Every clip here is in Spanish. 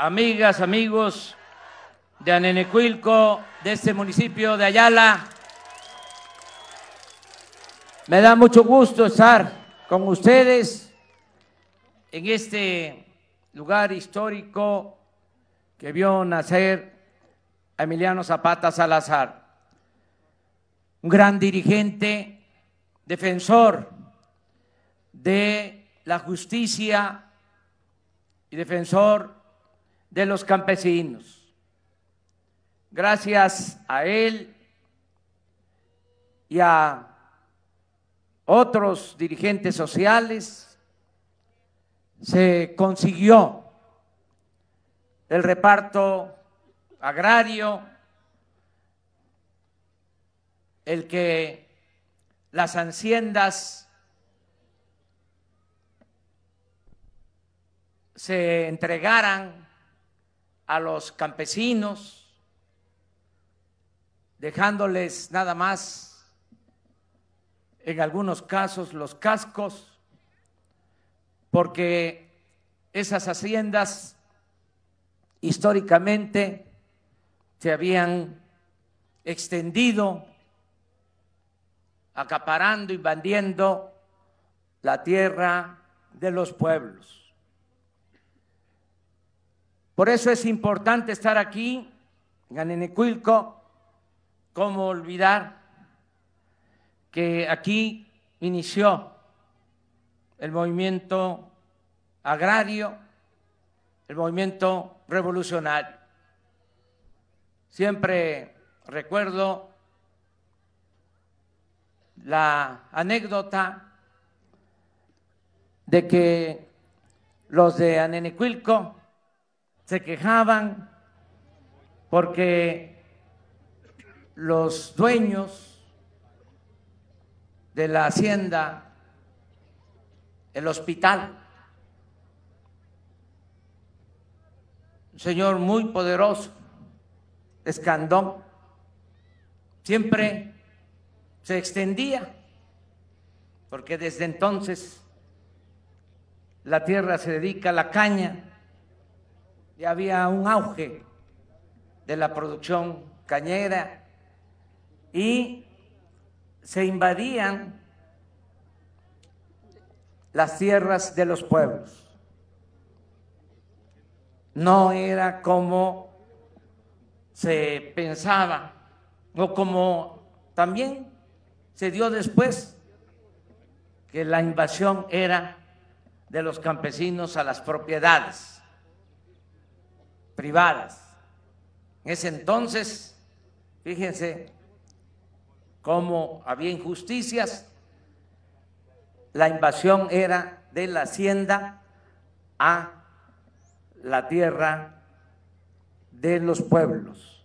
amigas, amigos de Anenecuilco, de este municipio de Ayala. Me da mucho gusto estar con ustedes en este lugar histórico que vio nacer a Emiliano Zapata Salazar, un gran dirigente, defensor de la justicia y defensor de los campesinos. Gracias a él y a otros dirigentes sociales se consiguió el reparto agrario, el que las haciendas se entregaran a los campesinos, dejándoles nada más, en algunos casos, los cascos, porque esas haciendas históricamente se habían extendido, acaparando, invadiendo la tierra de los pueblos. Por eso es importante estar aquí, en Anenecuilco, cómo olvidar que aquí inició el movimiento agrario, el movimiento revolucionario. Siempre recuerdo la anécdota de que los de Anenecuilco se quejaban porque los dueños de la hacienda, el hospital, un señor muy poderoso, Escandón, siempre se extendía, porque desde entonces la tierra se dedica a la caña, y había un auge de la producción cañera y se invadían las tierras de los pueblos. No era como se pensaba o como también se dio después que la invasión era de los campesinos a las propiedades privadas. En ese entonces, fíjense cómo había injusticias, la invasión era de la hacienda a la tierra de los pueblos,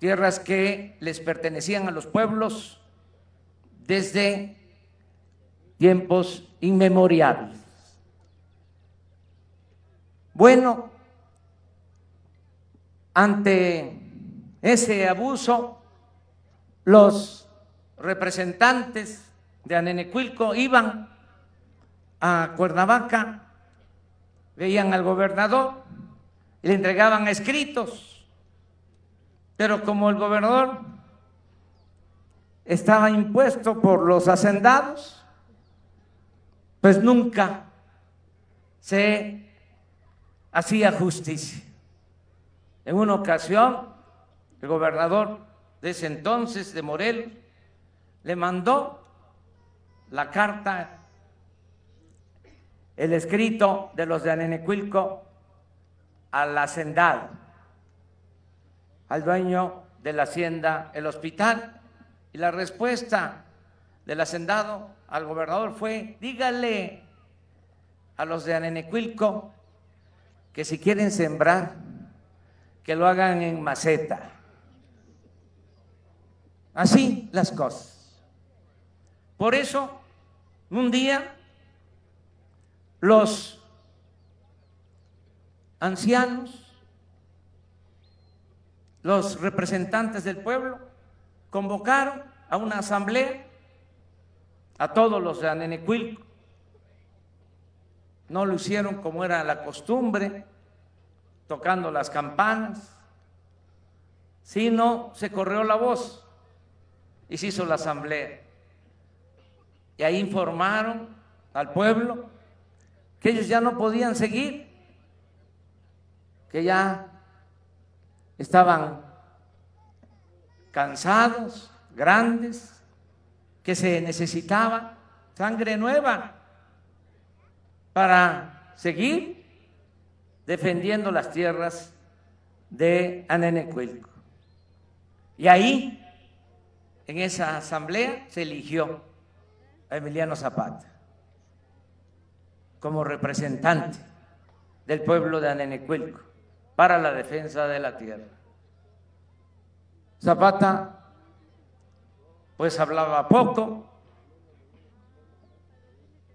tierras que les pertenecían a los pueblos desde tiempos inmemoriales. Bueno, ante ese abuso, los representantes de Anenecuilco iban a Cuernavaca, veían al gobernador y le entregaban escritos, pero como el gobernador estaba impuesto por los hacendados, pues nunca se hacía justicia. En una ocasión, el gobernador de ese entonces, de Morel, le mandó la carta, el escrito de los de Anenecuilco al hacendado, al dueño de la hacienda, el hospital, y la respuesta del hacendado al gobernador fue, dígale a los de Anenecuilco que si quieren sembrar que lo hagan en maceta. Así las cosas. Por eso, un día, los ancianos, los representantes del pueblo, convocaron a una asamblea a todos los de Anenecuilco. No lo hicieron como era la costumbre, tocando las campanas, sino se corrió la voz y se hizo la asamblea. Y ahí informaron al pueblo que ellos ya no podían seguir, que ya estaban cansados, grandes, que se necesitaba sangre nueva para seguir defendiendo las tierras de Anenecuilco. Y ahí, en esa asamblea, se eligió a Emiliano Zapata como representante del pueblo de Anenecuilco para la defensa de la tierra. Zapata pues hablaba poco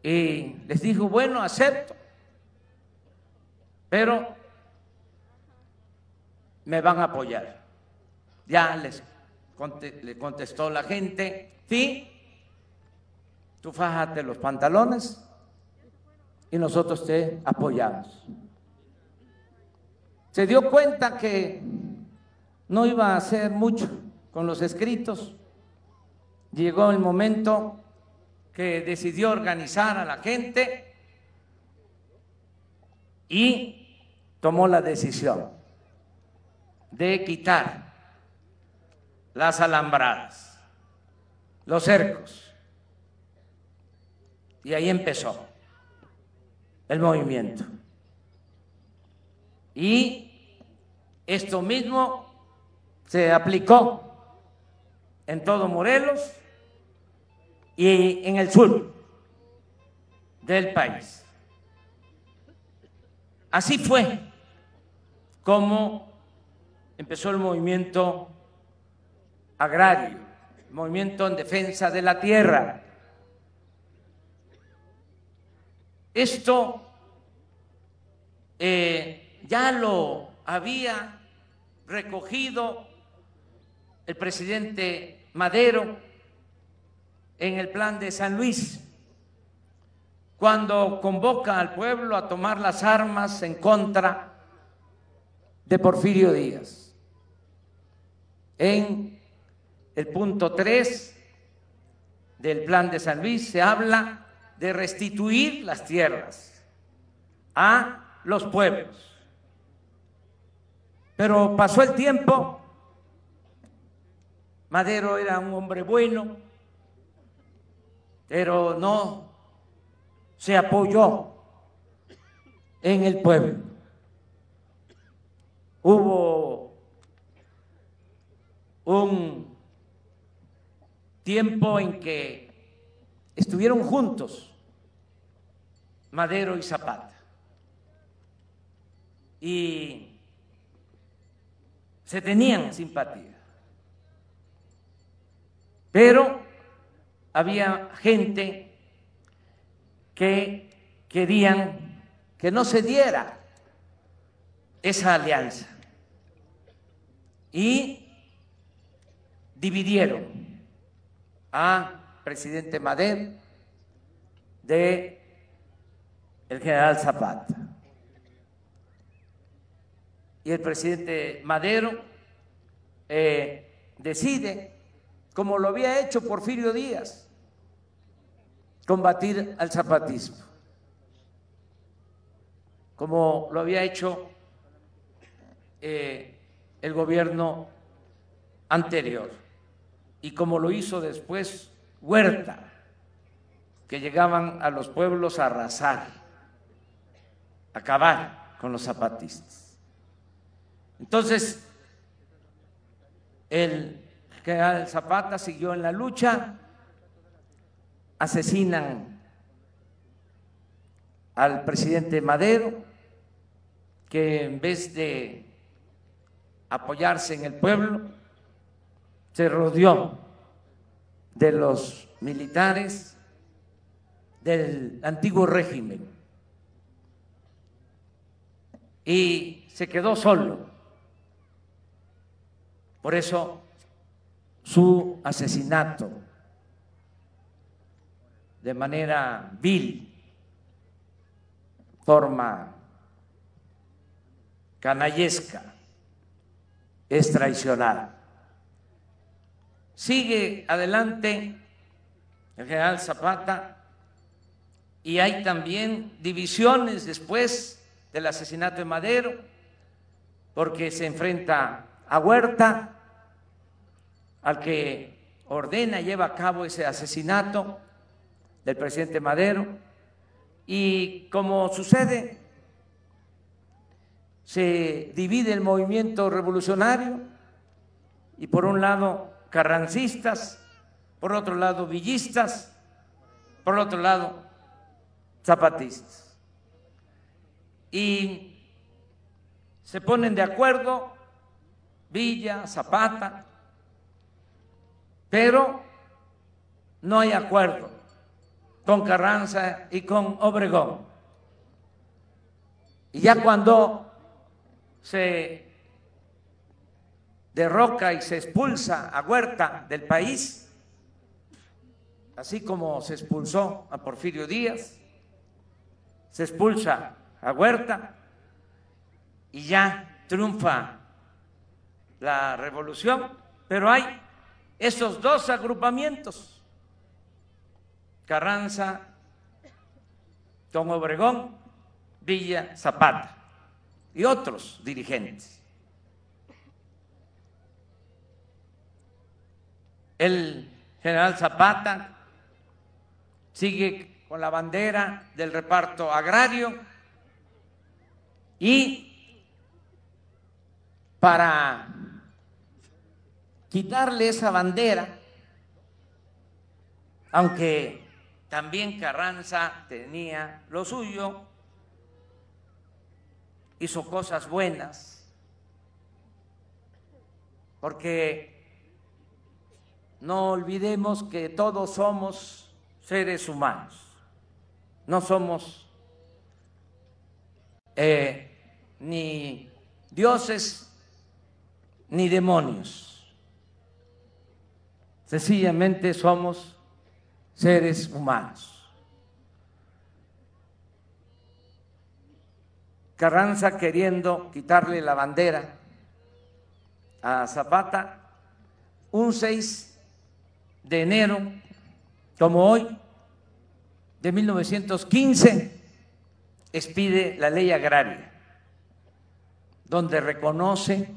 y les dijo, bueno, acepto, pero me van a apoyar. Ya les le contestó la gente, sí, tú fájate los pantalones y nosotros te apoyamos. Se dio cuenta que no iba a hacer mucho con los escritos. Llegó el momento que decidió organizar a la gente y tomó la decisión de quitar las alambradas, los cercos. Y ahí empezó el movimiento. Y esto mismo se aplicó en todo Morelos y en el sur del país. Así fue como empezó el movimiento agrario, el movimiento en defensa de la tierra. Esto eh, ya lo había recogido el presidente Madero en el plan de San Luis, cuando convoca al pueblo a tomar las armas en contra de Porfirio Díaz. En el punto 3 del plan de San Luis se habla de restituir las tierras a los pueblos. Pero pasó el tiempo Madero era un hombre bueno, pero no se apoyó en el pueblo. Hubo un tiempo en que estuvieron juntos Madero y Zapata y se tenían simpatía. Pero había gente que querían que no se diera esa alianza y dividieron a presidente Madero de el general Zapata. Y el presidente Madero eh, decide como lo había hecho Porfirio Díaz, combatir al zapatismo, como lo había hecho eh, el gobierno anterior y como lo hizo después Huerta, que llegaban a los pueblos a arrasar, a acabar con los zapatistas. Entonces, el que Zapata siguió en la lucha, asesinan al presidente Madero, que en vez de apoyarse en el pueblo, se rodeó de los militares del antiguo régimen y se quedó solo. Por eso su asesinato de manera vil, forma canallesca, es traicionar. Sigue adelante el general Zapata y hay también divisiones después del asesinato de Madero, porque se enfrenta a Huerta, al que ordena y lleva a cabo ese asesinato del presidente Madero, y como sucede, se divide el movimiento revolucionario y por un lado carrancistas, por otro lado villistas, por otro lado zapatistas. Y se ponen de acuerdo Villa, Zapata, pero no hay acuerdo con Carranza y con Obregón. Y ya cuando se derroca y se expulsa a Huerta del país, así como se expulsó a Porfirio Díaz, se expulsa a Huerta y ya triunfa la revolución, pero hay esos dos agrupamientos, Carranza, Don Obregón, Villa Zapata y otros dirigentes. El general Zapata sigue con la bandera del reparto agrario y para quitarle esa bandera, aunque también Carranza tenía lo suyo, hizo cosas buenas, porque no olvidemos que todos somos seres humanos, no somos eh, ni dioses ni demonios, sencillamente somos seres humanos. Carranza queriendo quitarle la bandera a Zapata un 6 de enero, como hoy, de 1915, expide la ley agraria, donde reconoce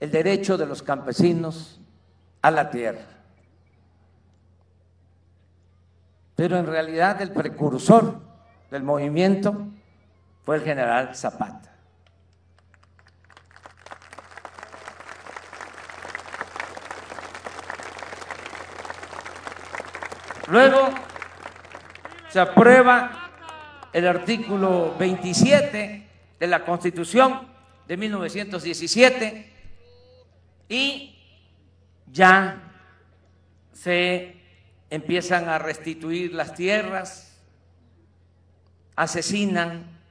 el derecho de los campesinos a la tierra. Pero en realidad el precursor del movimiento fue el general Zapata. Luego se aprueba el artículo 27 de la Constitución de 1917 y ya se empiezan a restituir las tierras, asesinan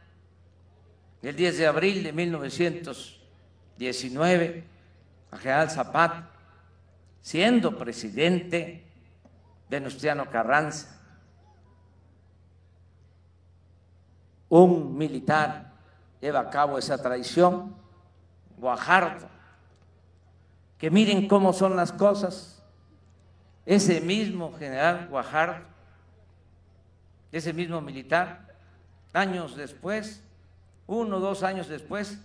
el 10 de abril de 1919 a General Zapata, siendo presidente Venustiano Carranza, un militar lleva a cabo esa traición, Guajardo, que miren cómo son las cosas, ese mismo general Guajardo, ese mismo militar, años después, uno o dos años después,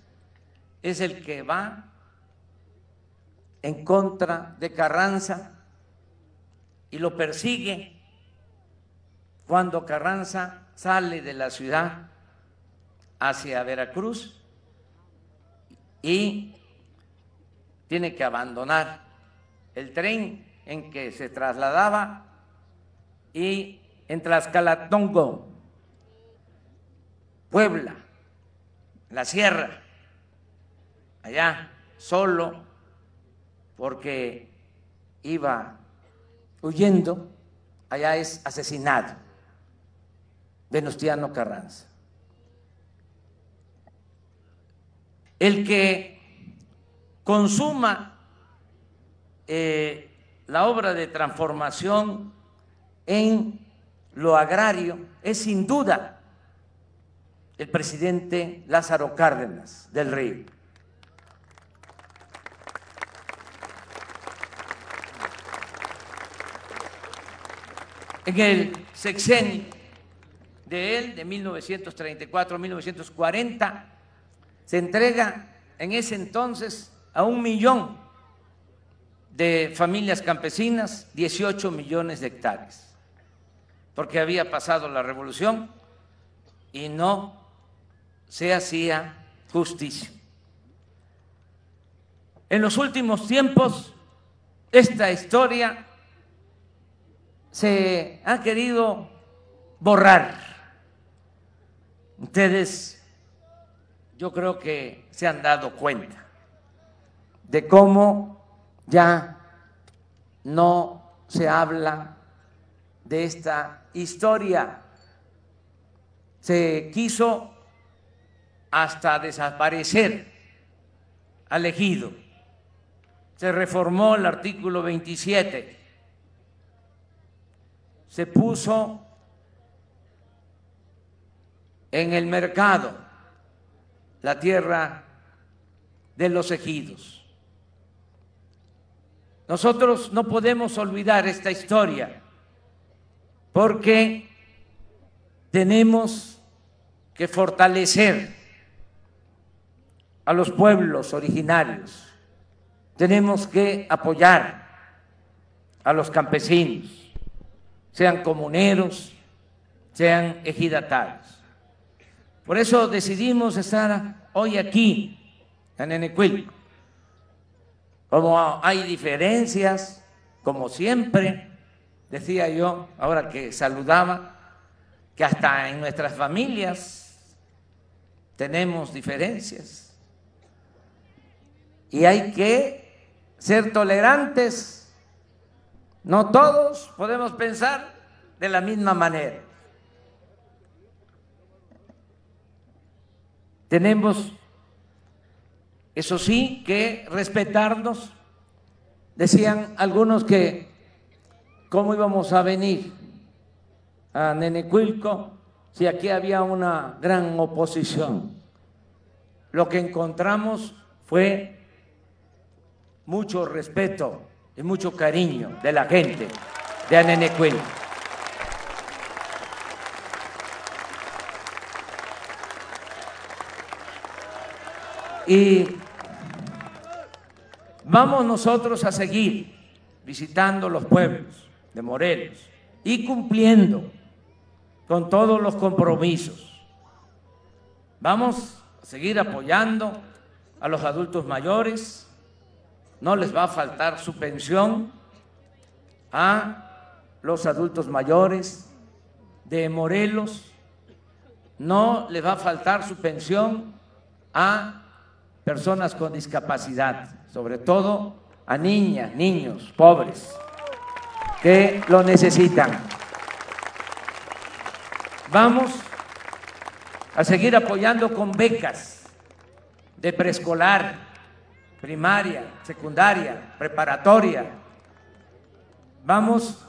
es el que va en contra de Carranza y lo persigue cuando Carranza sale de la ciudad hacia Veracruz y tiene que abandonar el tren en que se trasladaba y en Tlaxcalatongo, Puebla, la sierra, allá solo, porque iba huyendo, allá es asesinado Venustiano Carranza. El que consuma eh, la obra de transformación en lo agrario es sin duda el presidente Lázaro Cárdenas del Río. En el sexenio de él, de 1934 a 1940, se entrega en ese entonces a un millón de familias campesinas 18 millones de hectáreas, porque había pasado la revolución y no se hacía justicia. En los últimos tiempos, esta historia se ha querido borrar. Ustedes, yo creo que se han dado cuenta de cómo ya no se habla de esta historia. Se quiso hasta desaparecer al ejido. Se reformó el artículo 27. Se puso en el mercado la tierra de los ejidos. Nosotros no podemos olvidar esta historia porque tenemos que fortalecer a los pueblos originarios, tenemos que apoyar a los campesinos, sean comuneros, sean ejidatarios. Por eso decidimos estar hoy aquí, en Enecuil como hay diferencias, como siempre, decía yo, ahora que saludaba, que hasta en nuestras familias tenemos diferencias. Y hay que ser tolerantes. No todos podemos pensar de la misma manera. Tenemos eso sí, que respetarnos. Decían algunos que cómo íbamos a venir a Nenecuilco si aquí había una gran oposición. Lo que encontramos fue mucho respeto y mucho cariño de la gente de Anenecuilco. Y vamos nosotros a seguir visitando los pueblos de Morelos y cumpliendo con todos los compromisos. Vamos a seguir apoyando a los adultos mayores, no les va a faltar su pensión a los adultos mayores de Morelos, no les va a faltar su pensión a personas con discapacidad, sobre todo a niñas, niños, pobres, que lo necesitan. Vamos a seguir apoyando con becas de preescolar, primaria, secundaria, preparatoria. Vamos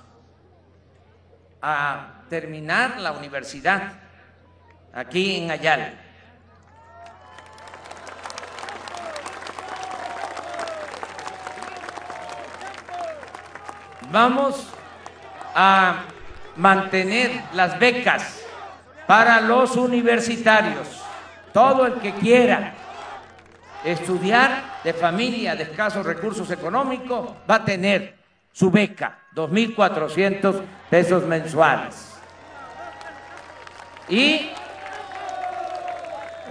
a terminar la universidad aquí en Ayala Vamos a mantener las becas para los universitarios. Todo el que quiera estudiar de familia de escasos recursos económicos va a tener su beca, 2.400 pesos mensuales. Y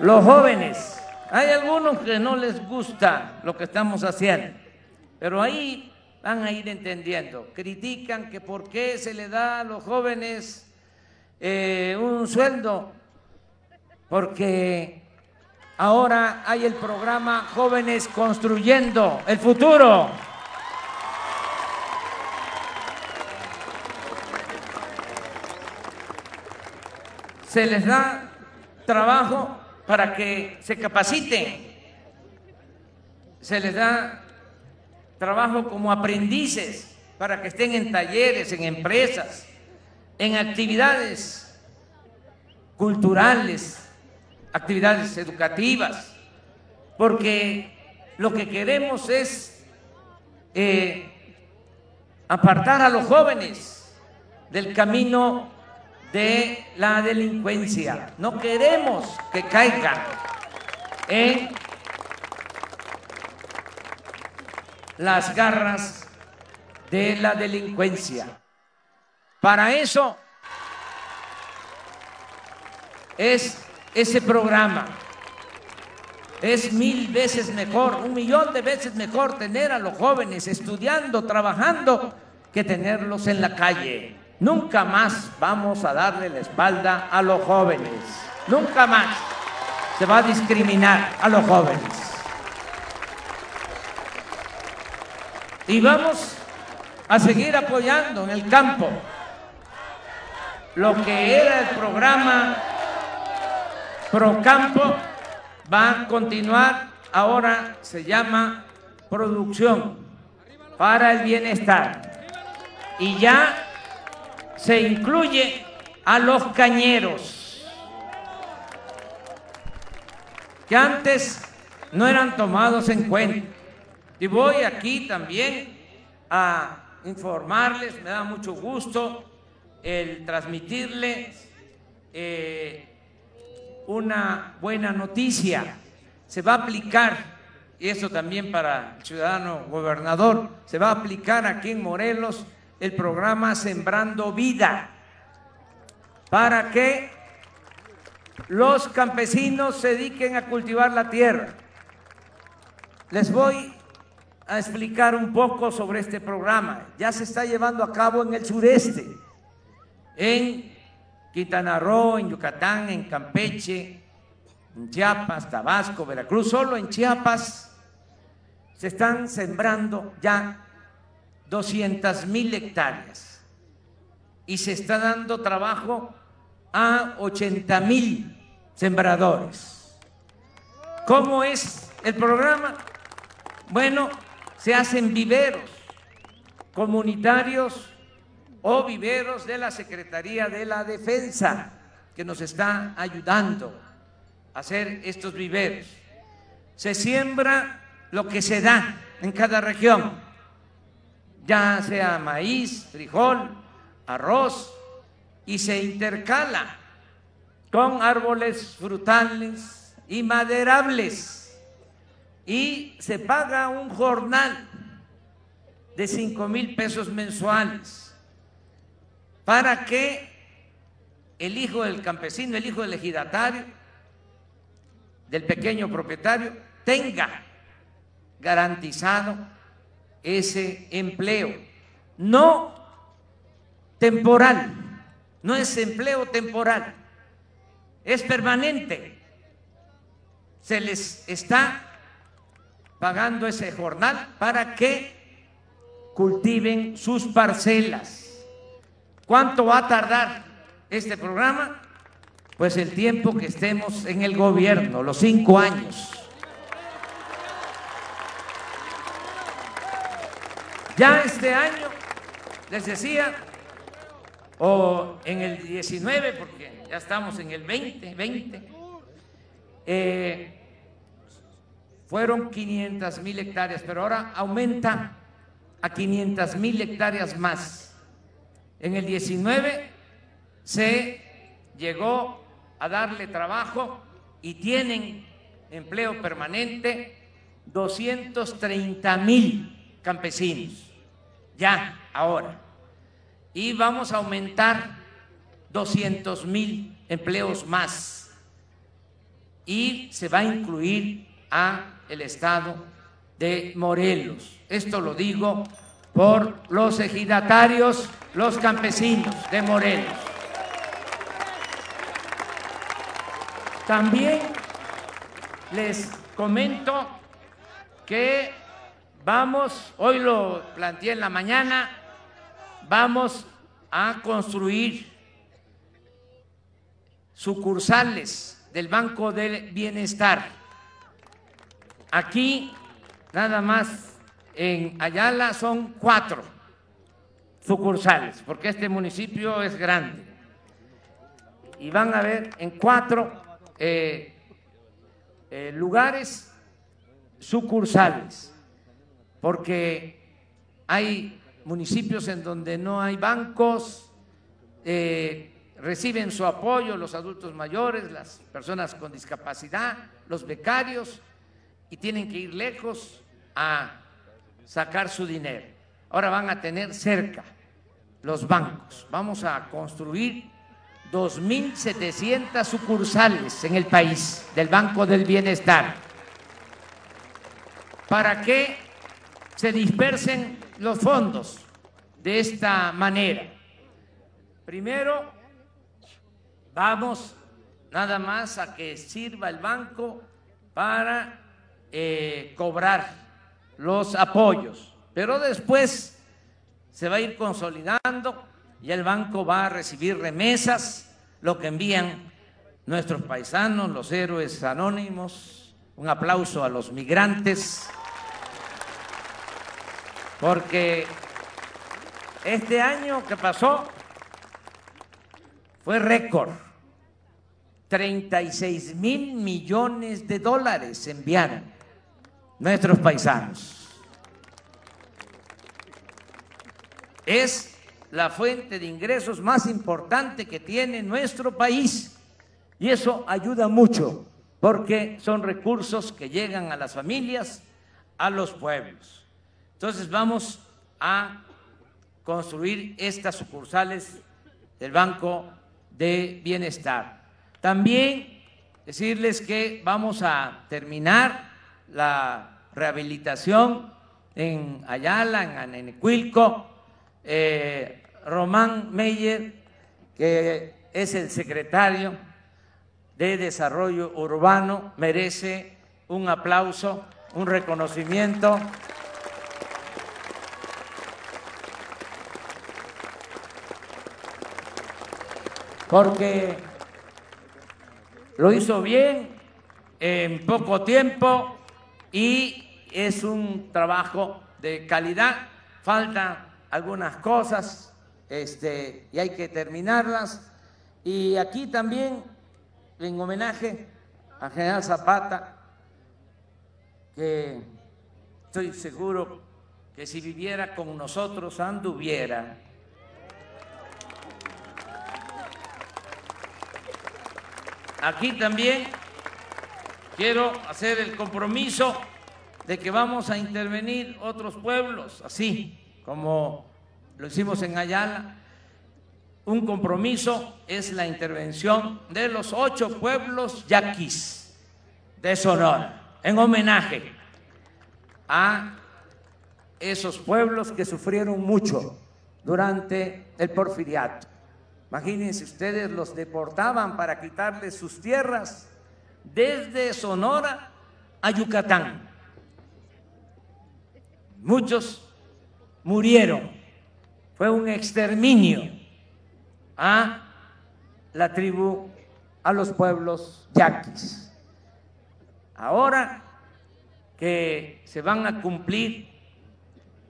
los jóvenes, hay algunos que no les gusta lo que estamos haciendo, pero ahí van a ir entendiendo. Critican que por qué se le da a los jóvenes eh, un sueldo, porque ahora hay el programa Jóvenes Construyendo el Futuro. Se les da trabajo para que se capaciten, se les da trabajo como aprendices para que estén en talleres, en empresas, en actividades culturales, actividades educativas, porque lo que queremos es eh, apartar a los jóvenes del camino de la delincuencia. No queremos que caigan en las garras de la delincuencia. Para eso es ese programa. Es mil veces mejor, un millón de veces mejor tener a los jóvenes estudiando, trabajando, que tenerlos en la calle. Nunca más vamos a darle la espalda a los jóvenes. Nunca más se va a discriminar a los jóvenes. Y vamos a seguir apoyando en el campo lo que era el programa Procampo va a continuar, ahora se llama producción para el bienestar. Y ya se incluye a los cañeros, que antes no eran tomados en cuenta. Y voy aquí también a informarles, me da mucho gusto el transmitirles eh, una buena noticia. Se va a aplicar, y eso también para el ciudadano gobernador, se va a aplicar aquí en Morelos el programa Sembrando Vida para que los campesinos se dediquen a cultivar la tierra. Les voy a explicar un poco sobre este programa. Ya se está llevando a cabo en el sureste, en Quintana Roo, en Yucatán, en Campeche, en Chiapas, Tabasco, Veracruz. Solo en Chiapas se están sembrando ya 200 mil hectáreas y se está dando trabajo a 80 mil sembradores. ¿Cómo es el programa? Bueno, se hacen viveros comunitarios o viveros de la Secretaría de la Defensa, que nos está ayudando a hacer estos viveros. Se siembra lo que se da en cada región ya sea maíz, frijol, arroz, y se intercala con árboles frutales y maderables y se paga un jornal de cinco mil pesos mensuales para que el hijo del campesino, el hijo del ejidatario, del pequeño propietario, tenga garantizado ese empleo. No temporal, no es empleo temporal, es permanente. Se les está pagando ese jornal para que cultiven sus parcelas. ¿Cuánto va a tardar este programa? Pues el tiempo que estemos en el gobierno, los cinco años. Ya este año, les decía, o en el 19, porque ya estamos en el 20, 20, eh, fueron 500 mil hectáreas, pero ahora aumenta a 500 mil hectáreas más. En el 19 se llegó a darle trabajo y tienen empleo permanente 230 mil campesinos ya, ahora. Y vamos a aumentar 200 mil empleos más. Y se va a incluir a el estado de Morelos. Esto lo digo por los ejidatarios, los campesinos de Morelos. También les comento que Vamos, hoy lo planteé en la mañana, vamos a construir sucursales del Banco del Bienestar. Aquí, nada más, en Ayala son cuatro sucursales, porque este municipio es grande. Y van a ver en cuatro eh, eh, lugares sucursales, porque hay municipios en donde no hay bancos, eh, reciben su apoyo los adultos mayores, las personas con discapacidad, los becarios, y tienen que ir lejos a sacar su dinero. Ahora van a tener cerca los bancos. Vamos a construir 2.700 sucursales en el país del Banco del Bienestar para que se dispersen los fondos de esta manera. Primero, vamos nada más a que sirva el banco para eh, cobrar los apoyos, pero después se va a ir consolidando y el banco va a recibir remesas, lo que envían nuestros paisanos, los héroes anónimos. Un aplauso a los migrantes, porque este año que pasó fue récord. 36 mil millones de dólares enviaron nuestros paisanos. Es la fuente de ingresos más importante que tiene nuestro país. Y eso ayuda mucho porque son recursos que llegan a las familias, a los pueblos. Entonces vamos a construir estas sucursales del Banco de Bienestar. También decirles que vamos a terminar la rehabilitación en Ayala, en Anenecuilco, eh, Román Meyer, que es el secretario de Desarrollo Urbano, merece un aplauso, un reconocimiento. Porque lo hizo bien en poco tiempo y es un trabajo de calidad. Falta algunas cosas este, y hay que terminarlas. Y aquí también, en homenaje a General Zapata, que estoy seguro que si viviera con nosotros anduviera. Aquí también quiero hacer el compromiso de que vamos a intervenir otros pueblos, así como lo hicimos en Ayala. Un compromiso es la intervención de los ocho pueblos yaquis de Sonora, en homenaje a esos pueblos que sufrieron mucho durante el porfiriato. Imagínense ustedes, los deportaban para quitarles sus tierras desde Sonora a Yucatán. Muchos murieron. Fue un exterminio a la tribu, a los pueblos yaquis. Ahora que se van a cumplir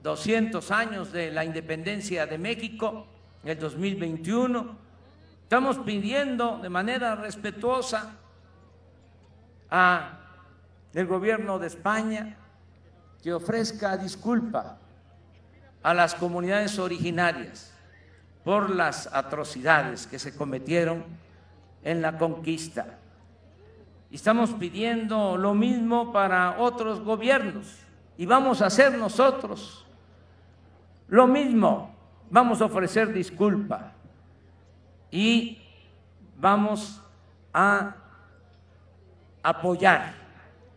200 años de la independencia de México, en el 2021, estamos pidiendo de manera respetuosa a el gobierno de España que ofrezca disculpa a las comunidades originarias por las atrocidades que se cometieron en la conquista. Estamos pidiendo lo mismo para otros gobiernos y vamos a hacer nosotros lo mismo. Vamos a ofrecer disculpa y vamos a apoyar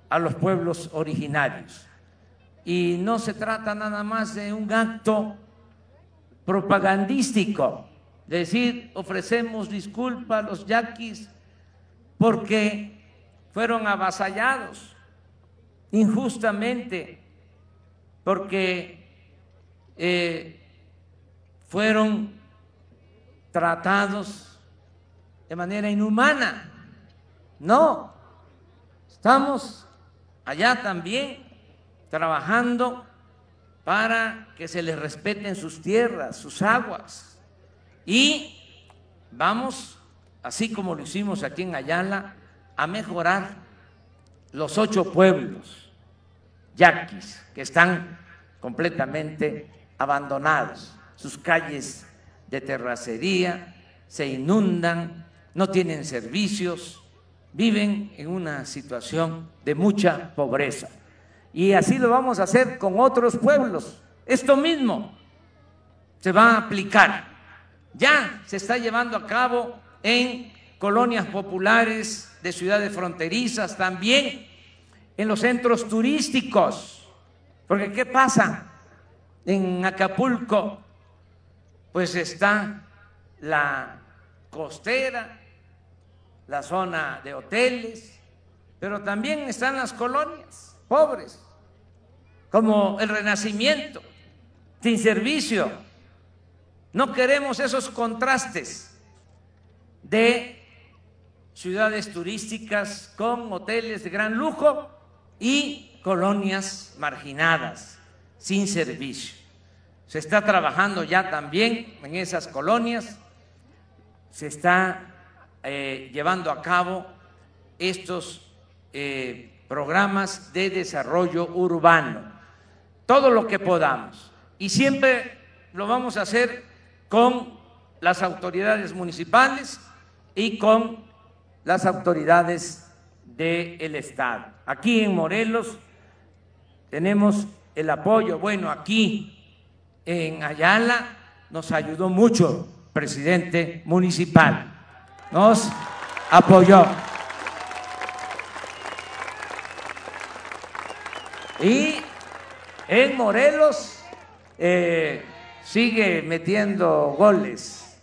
a los pueblos originarios y no se trata nada más de un acto propagandístico, decir, ofrecemos disculpas a los yaquis porque fueron avasallados injustamente, porque eh, fueron tratados de manera inhumana. No, estamos allá también trabajando para que se les respeten sus tierras, sus aguas. Y vamos, así como lo hicimos aquí en Ayala, a mejorar los ocho pueblos yaquis que están completamente abandonados, sus calles de terracería se inundan, no tienen servicios, viven en una situación de mucha pobreza. Y así lo vamos a hacer con otros pueblos. Esto mismo se va a aplicar. Ya se está llevando a cabo en colonias populares de ciudades fronterizas, también en los centros turísticos. Porque ¿qué pasa? En Acapulco, pues está la costera, la zona de hoteles, pero también están las colonias pobres, como el Renacimiento, sin servicio. No queremos esos contrastes de ciudades turísticas con hoteles de gran lujo y colonias marginadas, sin servicio. Se está trabajando ya también en esas colonias, se está eh, llevando a cabo estos eh, programas de desarrollo urbano, todo lo que podamos. Y siempre lo vamos a hacer con las autoridades municipales y con las autoridades del Estado. Aquí en Morelos tenemos el apoyo, bueno, aquí en Ayala nos ayudó mucho presidente municipal, nos apoyó. Y en Morelos eh, sigue metiendo goles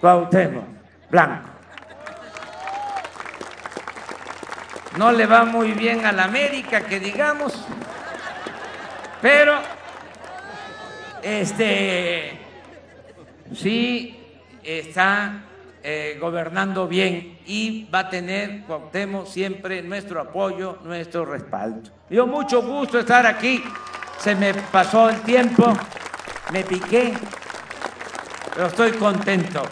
Cuauhtémoc Blanco. No le va muy bien a la América, que digamos, pero este sí está eh, gobernando bien y va a tener Cuauhtémoc siempre nuestro apoyo, nuestro respaldo. Dio mucho gusto estar aquí, se me pasó el tiempo, me piqué, pero estoy contento.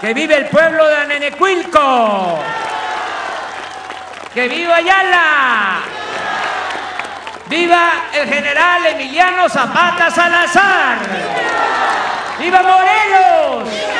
¡Que vive el pueblo de Anenecuilco! ¡Que viva Ayala! ¡Viva el general Emiliano Zapata Salazar! ¡Viva Morelos!